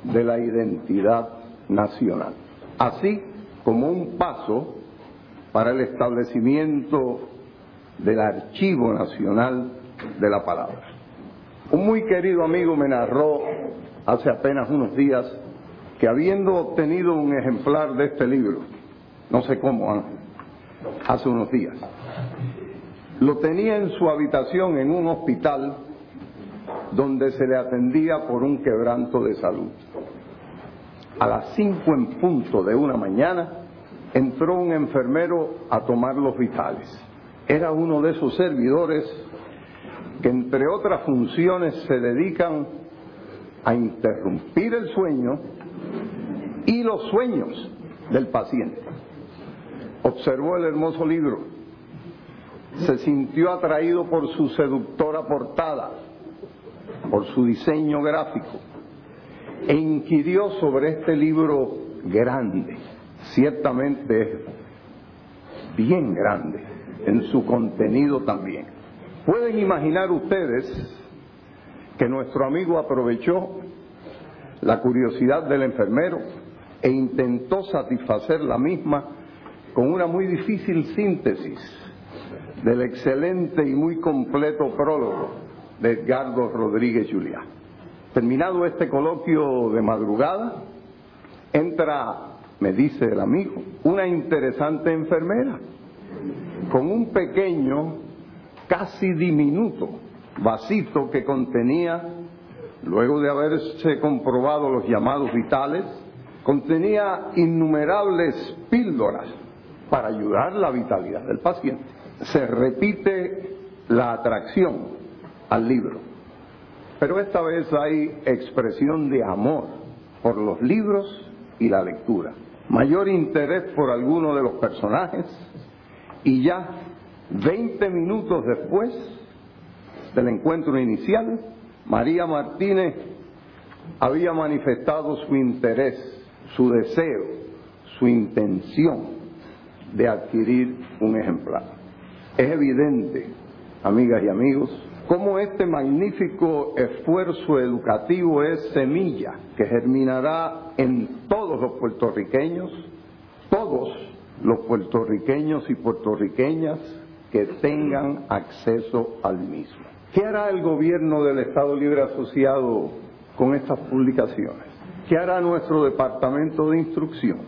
de la identidad nacional, así como un paso para el establecimiento del Archivo Nacional de la Palabra. Un muy querido amigo me narró hace apenas unos días que habiendo obtenido un ejemplar de este libro, no sé cómo, hace unos días, lo tenía en su habitación en un hospital donde se le atendía por un quebranto de salud. A las cinco en punto de una mañana entró un enfermero a tomar los vitales. Era uno de esos servidores que entre otras funciones se dedican a interrumpir el sueño y los sueños del paciente. Observó el hermoso libro, se sintió atraído por su seductora portada, por su diseño gráfico, e inquirió sobre este libro grande, ciertamente bien grande, en su contenido también. Pueden imaginar ustedes que nuestro amigo aprovechó la curiosidad del enfermero e intentó satisfacer la misma con una muy difícil síntesis del excelente y muy completo prólogo de Edgardo Rodríguez Juliá. Terminado este coloquio de madrugada, entra, me dice el amigo, una interesante enfermera con un pequeño, casi diminuto vasito que contenía, luego de haberse comprobado los llamados vitales, contenía innumerables píldoras para ayudar la vitalidad del paciente. Se repite la atracción al libro, pero esta vez hay expresión de amor por los libros y la lectura, mayor interés por alguno de los personajes y ya 20 minutos después del encuentro inicial, María Martínez había manifestado su interés su deseo, su intención de adquirir un ejemplar. Es evidente, amigas y amigos, cómo este magnífico esfuerzo educativo es semilla que germinará en todos los puertorriqueños, todos los puertorriqueños y puertorriqueñas que tengan acceso al mismo. ¿Qué hará el gobierno del Estado Libre Asociado con estas publicaciones? ¿Qué hará nuestro departamento de instrucción?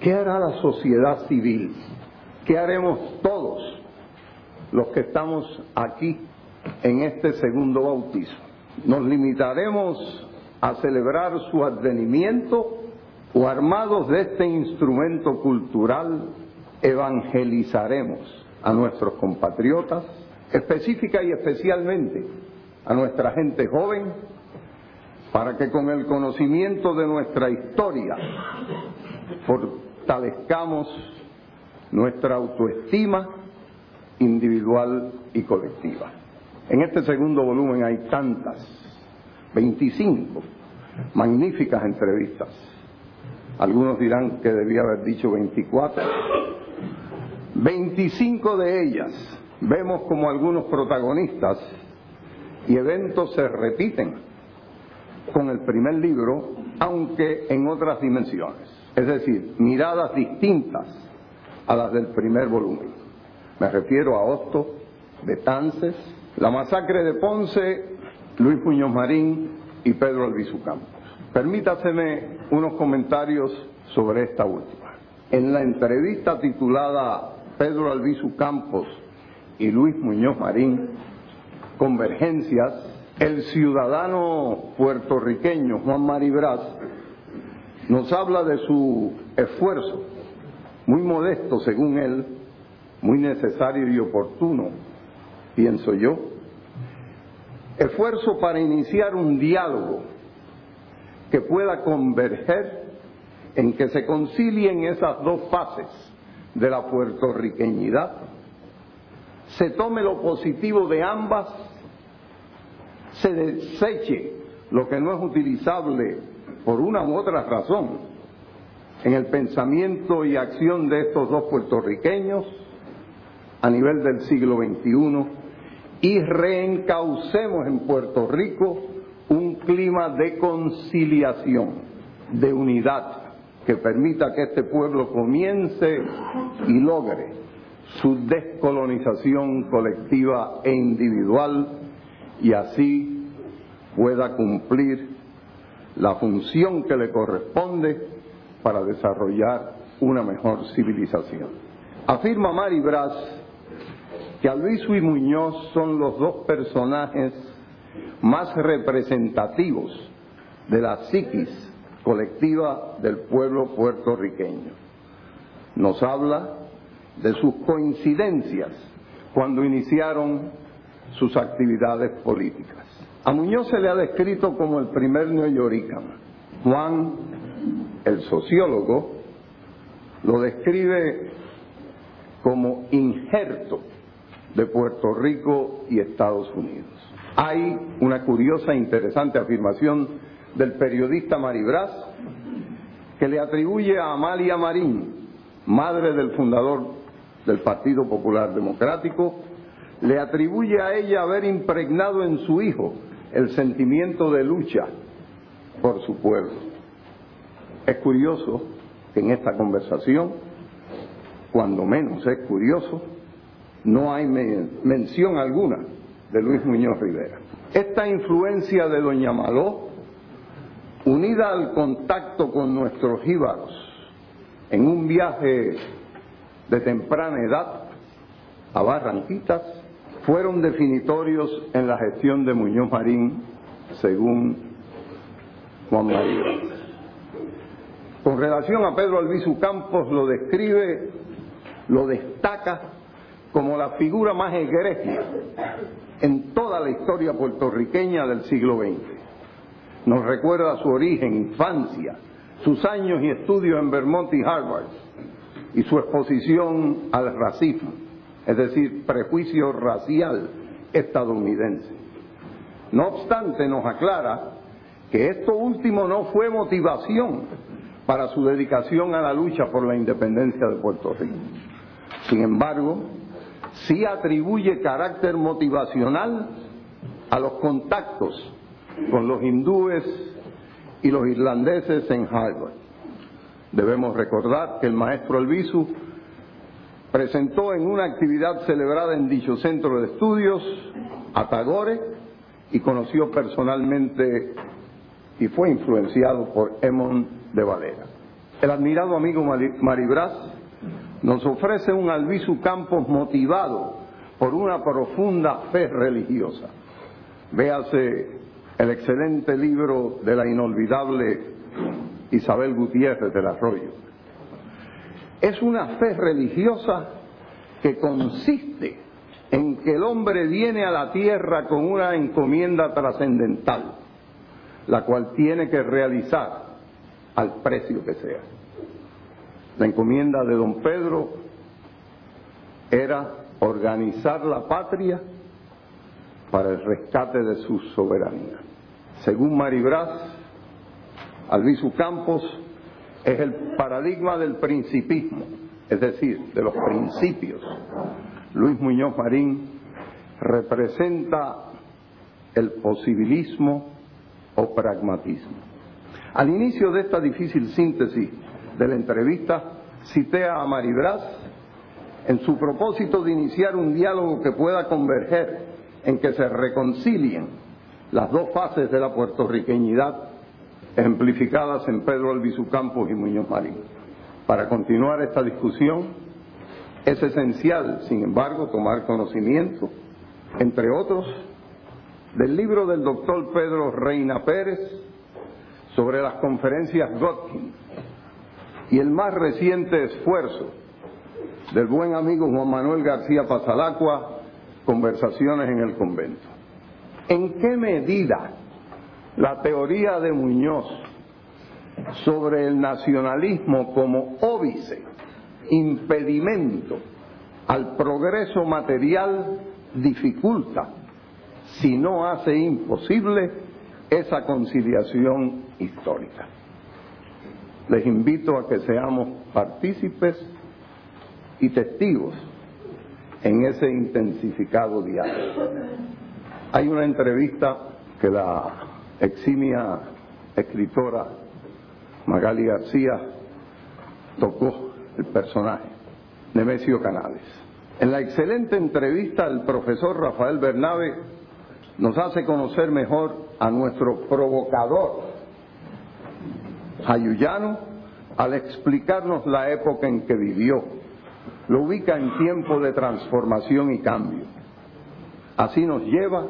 ¿Qué hará la sociedad civil? ¿Qué haremos todos los que estamos aquí en este segundo bautismo? ¿Nos limitaremos a celebrar su advenimiento o armados de este instrumento cultural evangelizaremos a nuestros compatriotas, específica y especialmente a nuestra gente joven, para que con el conocimiento de nuestra historia fortalezcamos nuestra autoestima individual y colectiva. En este segundo volumen hay tantas, 25 magníficas entrevistas. Algunos dirán que debía haber dicho 24. 25 de ellas vemos como algunos protagonistas y eventos se repiten con el primer libro, aunque en otras dimensiones. Es decir, miradas distintas a las del primer volumen. Me refiero a Hosto, Betances, la masacre de Ponce, Luis Muñoz Marín y Pedro Albizu Campos. Permítaseme unos comentarios sobre esta última. En la entrevista titulada Pedro Albizu Campos y Luis Muñoz Marín, Convergencias, el ciudadano puertorriqueño Juan Maribraz nos habla de su esfuerzo, muy modesto según él, muy necesario y oportuno, pienso yo, esfuerzo para iniciar un diálogo que pueda converger en que se concilien esas dos fases de la puertorriqueñidad, se tome lo positivo de ambas se deseche lo que no es utilizable por una u otra razón en el pensamiento y acción de estos dos puertorriqueños a nivel del siglo XXI y reencaucemos en Puerto Rico un clima de conciliación, de unidad, que permita que este pueblo comience y logre su descolonización colectiva e individual y así pueda cumplir la función que le corresponde para desarrollar una mejor civilización. Afirma Mari Brás que Alviso y Muñoz son los dos personajes más representativos de la psiquis colectiva del pueblo puertorriqueño. Nos habla de sus coincidencias cuando iniciaron sus actividades políticas. A Muñoz se le ha descrito como el primer neoyoricano. Juan el sociólogo, lo describe como injerto de Puerto Rico y Estados Unidos. Hay una curiosa e interesante afirmación del periodista Maribras que le atribuye a Amalia Marín, madre del fundador del Partido Popular Democrático, le atribuye a ella haber impregnado en su hijo el sentimiento de lucha por su pueblo. Es curioso que en esta conversación, cuando menos es curioso, no hay mención alguna de Luis Muñoz Rivera. Esta influencia de Doña Maló, unida al contacto con nuestros jíbaros en un viaje de temprana edad a Barranquitas, fueron definitorios en la gestión de Muñoz Marín, según Juan María. Con relación a Pedro Albizu Campos lo describe, lo destaca como la figura más egregia en toda la historia puertorriqueña del siglo XX. Nos recuerda su origen, infancia, sus años y estudios en Vermont y Harvard y su exposición al racismo, es decir, prejuicio racial estadounidense. No obstante, nos aclara que esto último no fue motivación para su dedicación a la lucha por la independencia de Puerto Rico. Sin embargo, sí atribuye carácter motivacional a los contactos con los hindúes y los irlandeses en Harvard. Debemos recordar que el maestro Albizu presentó en una actividad celebrada en dicho centro de estudios a Tagore y conoció personalmente y fue influenciado por Emon de Valera. El admirado amigo Maribras nos ofrece un Albizu Campos motivado por una profunda fe religiosa. Véase el excelente libro de la inolvidable Isabel Gutiérrez del Arroyo. Es una fe religiosa que consiste en que el hombre viene a la tierra con una encomienda trascendental, la cual tiene que realizar al precio que sea. La encomienda de don Pedro era organizar la patria para el rescate de su soberanía. Según Maribras, Albizu Campos es el paradigma del principismo, es decir, de los principios. Luis Muñoz Marín representa el posibilismo o pragmatismo. Al inicio de esta difícil síntesis de la entrevista, cité a Maribras en su propósito de iniciar un diálogo que pueda converger en que se reconcilien las dos fases de la puertorriqueñidad ejemplificadas en Pedro Albizu Campos y Muñoz Marín. Para continuar esta discusión es esencial, sin embargo, tomar conocimiento, entre otros, del libro del doctor Pedro Reina Pérez, sobre las conferencias Godkin y el más reciente esfuerzo del buen amigo Juan Manuel García Pasalacua, Conversaciones en el Convento. ¿En qué medida la teoría de Muñoz sobre el nacionalismo como óbice, impedimento al progreso material, dificulta si no hace imposible esa conciliación histórica. Les invito a que seamos partícipes y testigos en ese intensificado diálogo. Hay una entrevista que la eximia escritora Magali García tocó el personaje, Nemesio Canales. En la excelente entrevista, el profesor Rafael Bernabe nos hace conocer mejor a nuestro provocador Ayuyano al explicarnos la época en que vivió. Lo ubica en tiempo de transformación y cambio. Así nos lleva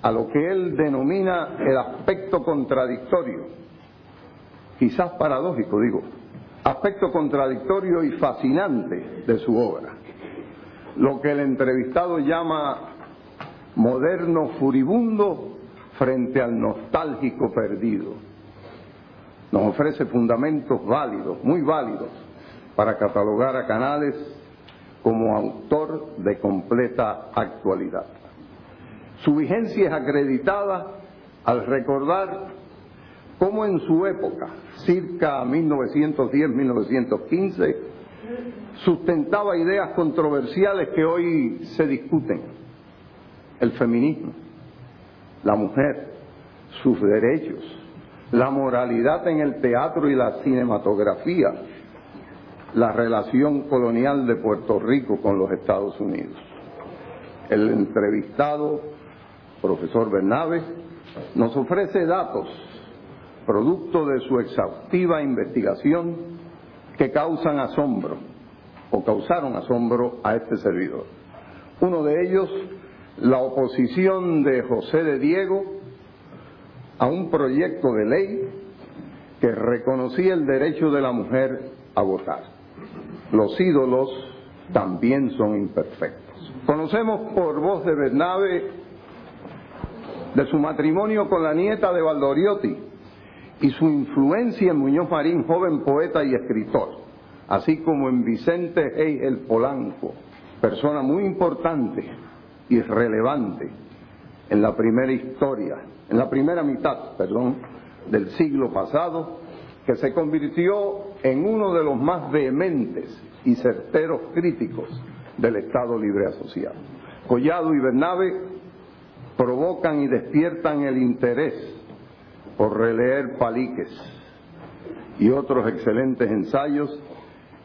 a lo que él denomina el aspecto contradictorio, quizás paradójico, digo, aspecto contradictorio y fascinante de su obra, lo que el entrevistado llama moderno furibundo frente al nostálgico perdido. Nos ofrece fundamentos válidos, muy válidos, para catalogar a Canales como autor de completa actualidad. Su vigencia es acreditada al recordar cómo en su época, circa 1910-1915, sustentaba ideas controversiales que hoy se discuten. El feminismo, la mujer, sus derechos, la moralidad en el teatro y la cinematografía, la relación colonial de Puerto Rico con los Estados Unidos. El entrevistado, profesor Bernabe, nos ofrece datos, producto de su exhaustiva investigación, que causan asombro o causaron asombro a este servidor. Uno de ellos, la oposición de José de Diego a un proyecto de ley que reconocía el derecho de la mujer a votar. Los ídolos también son imperfectos. Conocemos por voz de Bernabe de su matrimonio con la nieta de Valdoriotti y su influencia en Muñoz Marín, joven poeta y escritor, así como en Vicente el Polanco, persona muy importante y relevante en la primera historia, en la primera mitad, perdón, del siglo pasado, que se convirtió en uno de los más vehementes y certeros críticos del Estado Libre Asociado. Collado y Bernabe provocan y despiertan el interés por releer Paliques y otros excelentes ensayos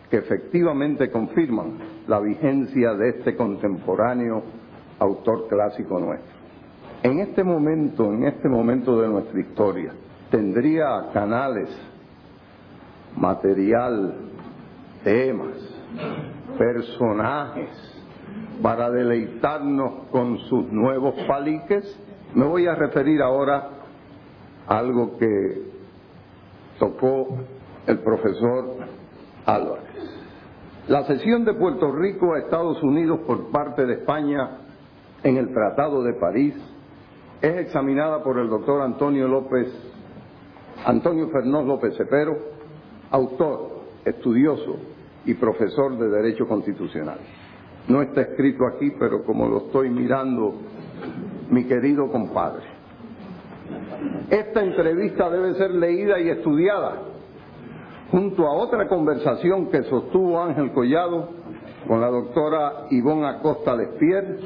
que efectivamente confirman la vigencia de este contemporáneo autor clásico nuestro. En este momento, en este momento de nuestra historia, tendría canales, material, temas, personajes para deleitarnos con sus nuevos paliques. Me voy a referir ahora a algo que tocó el profesor Álvarez. La cesión de Puerto Rico a Estados Unidos por parte de España en el Tratado de París es examinada por el doctor Antonio López, Antonio Fernós López Cepero, autor, estudioso y profesor de Derecho Constitucional. No está escrito aquí, pero como lo estoy mirando, mi querido compadre. Esta entrevista debe ser leída y estudiada junto a otra conversación que sostuvo Ángel Collado con la doctora Ivonne Acosta Lespier,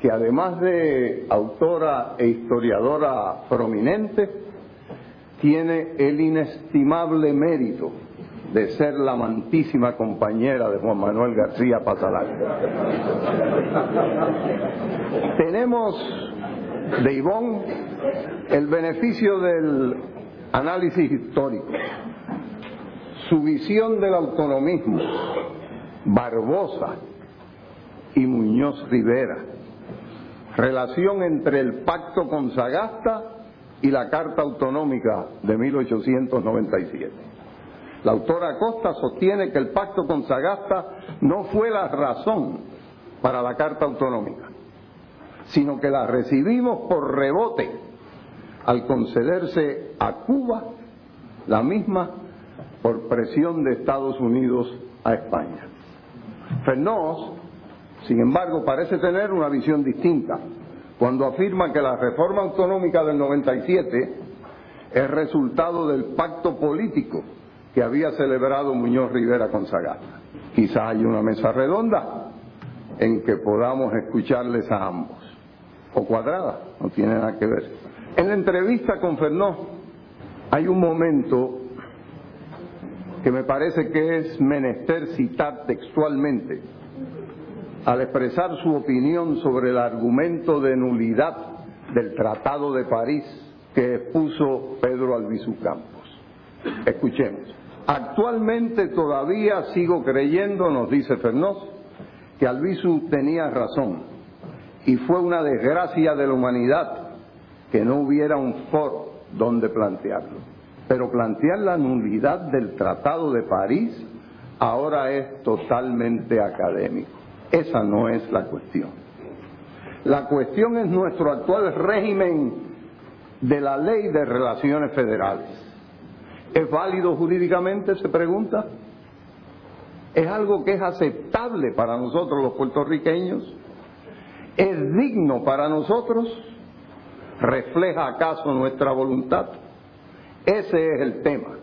que además de autora e historiadora prominente, tiene el inestimable mérito de ser la amantísima compañera de Juan Manuel García Patalán. Tenemos de Ivón el beneficio del análisis histórico, su visión del autonomismo, Barbosa y Muñoz Rivera, relación entre el pacto con Sagasta y la Carta Autonómica de 1897. La autora Acosta sostiene que el pacto con Sagasta no fue la razón para la Carta Autonómica, sino que la recibimos por rebote al concederse a Cuba la misma por presión de Estados Unidos a España. Fernós, sin embargo, parece tener una visión distinta, cuando afirma que la reforma autonómica del 97 es resultado del pacto político que había celebrado Muñoz Rivera con Sagasta. Quizás hay una mesa redonda en que podamos escucharles a ambos, o cuadrada, no tiene nada que ver. En la entrevista con Fernó hay un momento que me parece que es menester citar textualmente al expresar su opinión sobre el argumento de nulidad del Tratado de París que expuso Pedro Albizu Campos. Escuchemos. Actualmente todavía sigo creyendo, nos dice Fernós, que Albizu tenía razón y fue una desgracia de la humanidad que no hubiera un foro donde plantearlo. Pero plantear la nulidad del Tratado de París ahora es totalmente académico. Esa no es la cuestión. La cuestión es nuestro actual régimen de la ley de relaciones federales. ¿Es válido jurídicamente? Se pregunta. ¿Es algo que es aceptable para nosotros los puertorriqueños? ¿Es digno para nosotros? ¿Refleja acaso nuestra voluntad? Ese es el tema,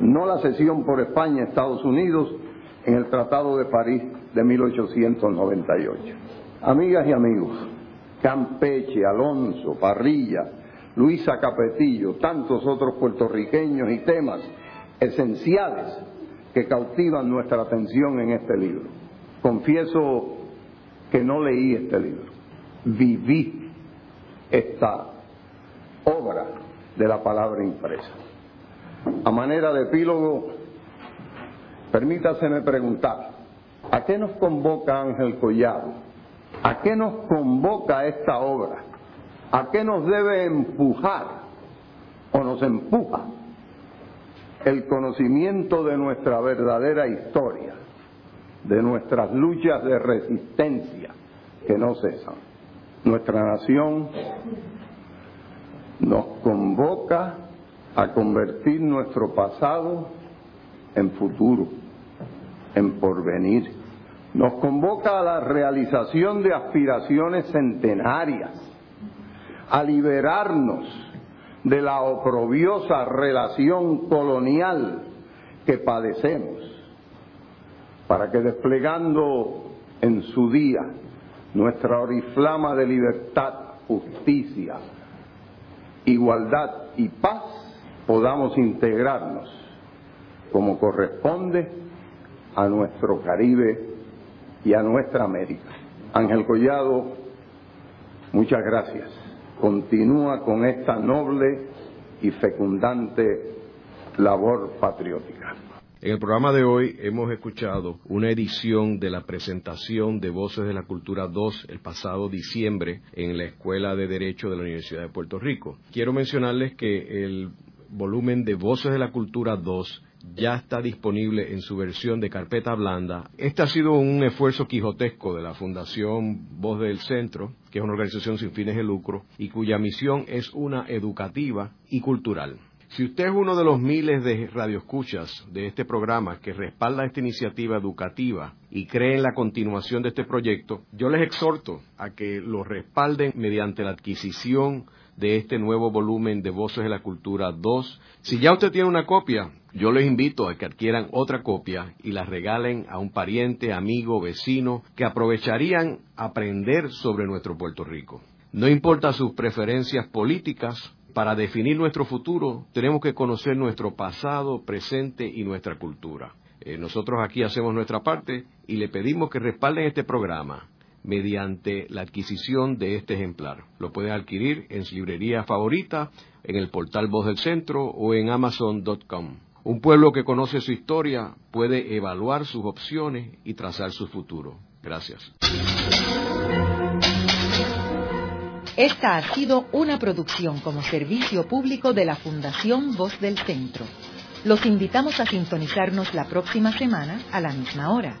no la cesión por España Estados Unidos en el Tratado de París de 1898. Amigas y amigos, Campeche, Alonso, Parrilla, Luisa Capetillo, tantos otros puertorriqueños y temas esenciales que cautivan nuestra atención en este libro. Confieso que no leí este libro, viví esta obra de la palabra impresa. A manera de epílogo, permítaseme preguntar, ¿a qué nos convoca Ángel Collado? ¿A qué nos convoca esta obra? ¿A qué nos debe empujar o nos empuja el conocimiento de nuestra verdadera historia, de nuestras luchas de resistencia que no cesan? Nuestra nación nos convoca a convertir nuestro pasado en futuro, en porvenir. Nos convoca a la realización de aspiraciones centenarias, a liberarnos de la oprobiosa relación colonial que padecemos, para que desplegando en su día nuestra oriflama de libertad, justicia, igualdad y paz podamos integrarnos como corresponde a nuestro Caribe y a nuestra América. Ángel Collado, muchas gracias. Continúa con esta noble y fecundante labor patriótica. En el programa de hoy hemos escuchado una edición de la presentación de Voces de la Cultura 2 el pasado diciembre en la Escuela de Derecho de la Universidad de Puerto Rico. Quiero mencionarles que el volumen de Voces de la Cultura 2 ya está disponible en su versión de carpeta blanda. Este ha sido un esfuerzo quijotesco de la Fundación Voz del Centro, que es una organización sin fines de lucro y cuya misión es una educativa y cultural. Si usted es uno de los miles de radioescuchas de este programa que respalda esta iniciativa educativa y cree en la continuación de este proyecto, yo les exhorto a que lo respalden mediante la adquisición de este nuevo volumen de Voces de la Cultura 2. Si ya usted tiene una copia, yo les invito a que adquieran otra copia y la regalen a un pariente, amigo, vecino, que aprovecharían aprender sobre nuestro Puerto Rico. No importa sus preferencias políticas, para definir nuestro futuro tenemos que conocer nuestro pasado, presente y nuestra cultura. Eh, nosotros aquí hacemos nuestra parte y le pedimos que respalden este programa mediante la adquisición de este ejemplar. Lo pueden adquirir en su librería favorita, en el portal Voz del Centro o en amazon.com. Un pueblo que conoce su historia puede evaluar sus opciones y trazar su futuro. Gracias. Esta ha sido una producción como servicio público de la Fundación Voz del Centro. Los invitamos a sintonizarnos la próxima semana a la misma hora.